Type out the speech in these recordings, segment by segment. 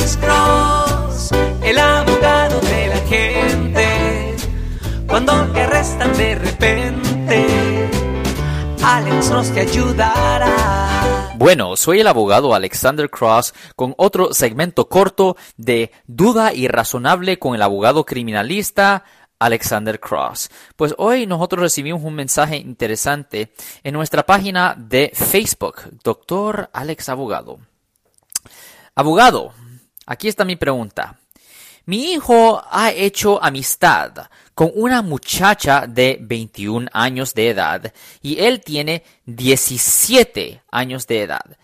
Alex Cross, el abogado de la gente. Cuando te arrestan de repente, Alex Cross te ayudará. Bueno, soy el abogado Alexander Cross con otro segmento corto de Duda Irrazonable con el abogado criminalista Alexander Cross. Pues hoy nosotros recibimos un mensaje interesante en nuestra página de Facebook, Doctor Alex Abogado. Abogado, aquí está mi pregunta. Mi hijo ha hecho amistad con una muchacha de 21 años de edad y él tiene 17 años de edad.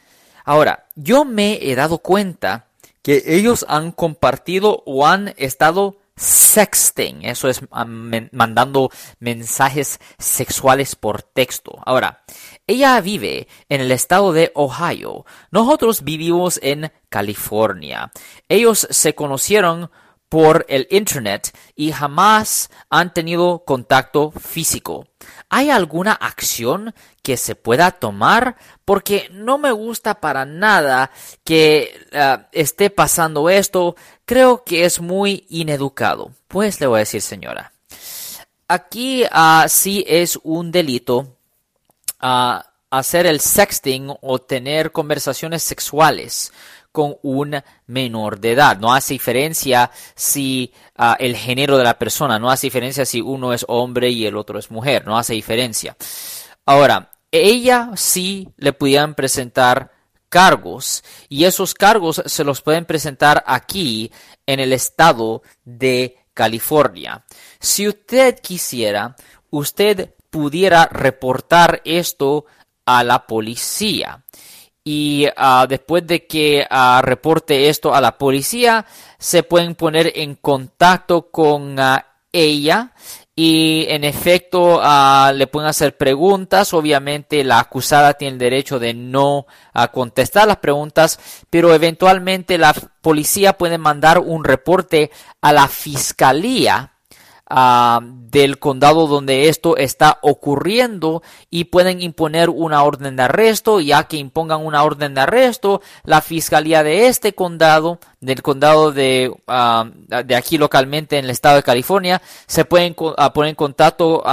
Ahora, yo me he dado cuenta que ellos han compartido o han estado sexting, eso es mandando mensajes sexuales por texto. Ahora, ella vive en el estado de Ohio. Nosotros vivimos en California. Ellos se conocieron por el Internet y jamás han tenido contacto físico. ¿Hay alguna acción que se pueda tomar? Porque no me gusta para nada que eh, esté pasando esto. Creo que es muy ineducado. Pues le voy a decir, señora. Aquí uh, sí es un delito uh, hacer el sexting o tener conversaciones sexuales con un menor de edad. No hace diferencia si ah, el género de la persona, no hace diferencia si uno es hombre y el otro es mujer, no hace diferencia. Ahora, ella sí le pudieran presentar cargos y esos cargos se los pueden presentar aquí en el estado de California. Si usted quisiera, usted pudiera reportar esto a la policía y ah, después de que ah, reporte esto a la policía, se pueden poner en contacto con ah, ella y en efecto le pueden hacer preguntas. Obviamente la acusada tiene el derecho de no contestar las preguntas, pero eventualmente la policía puede mandar un reporte a la fiscalía Ah, del condado donde esto está ocurriendo y pueden imponer una orden de arresto. Ya que impongan una orden de arresto, la fiscalía de este condado, del condado de, ah, de aquí localmente en el estado de California, se pueden ah, poner en contacto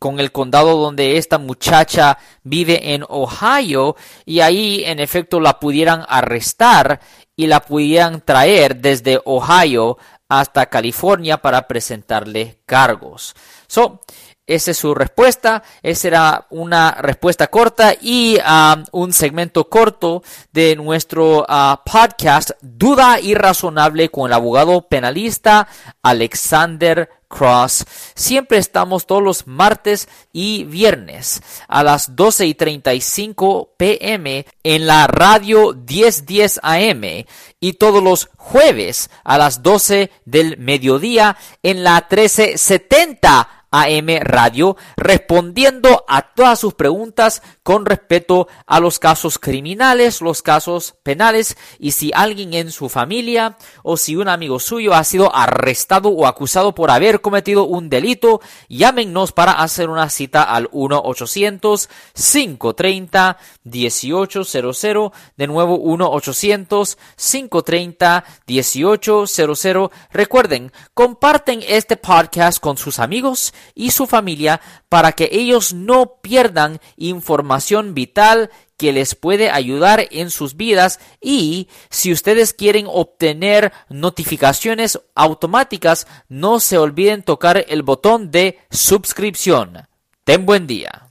con el condado donde esta muchacha vive en Ohio y ahí en efecto la pudieran arrestar y la pudieran traer desde Ohio hasta California para presentarle cargos. So, esa es su respuesta. Esa era una respuesta corta y um, un segmento corto de nuestro uh, podcast Duda Irrazonable con el abogado penalista Alexander Cross. Siempre estamos todos los martes y viernes a las 12 y 35 pm en la radio 1010 AM y todos los jueves a las 12 del mediodía en la 1370 AM Radio, respondiendo a todas sus preguntas con respecto a los casos criminales, los casos penales y si alguien en su familia o si un amigo suyo ha sido arrestado o acusado por haber cometido un delito, llámenos para hacer una cita al 1-800-530-1800, de nuevo 1-800-530-1800. Recuerden, comparten este podcast con sus amigos y su familia para que ellos no pierdan información vital que les puede ayudar en sus vidas y si ustedes quieren obtener notificaciones automáticas no se olviden tocar el botón de suscripción. Ten buen día.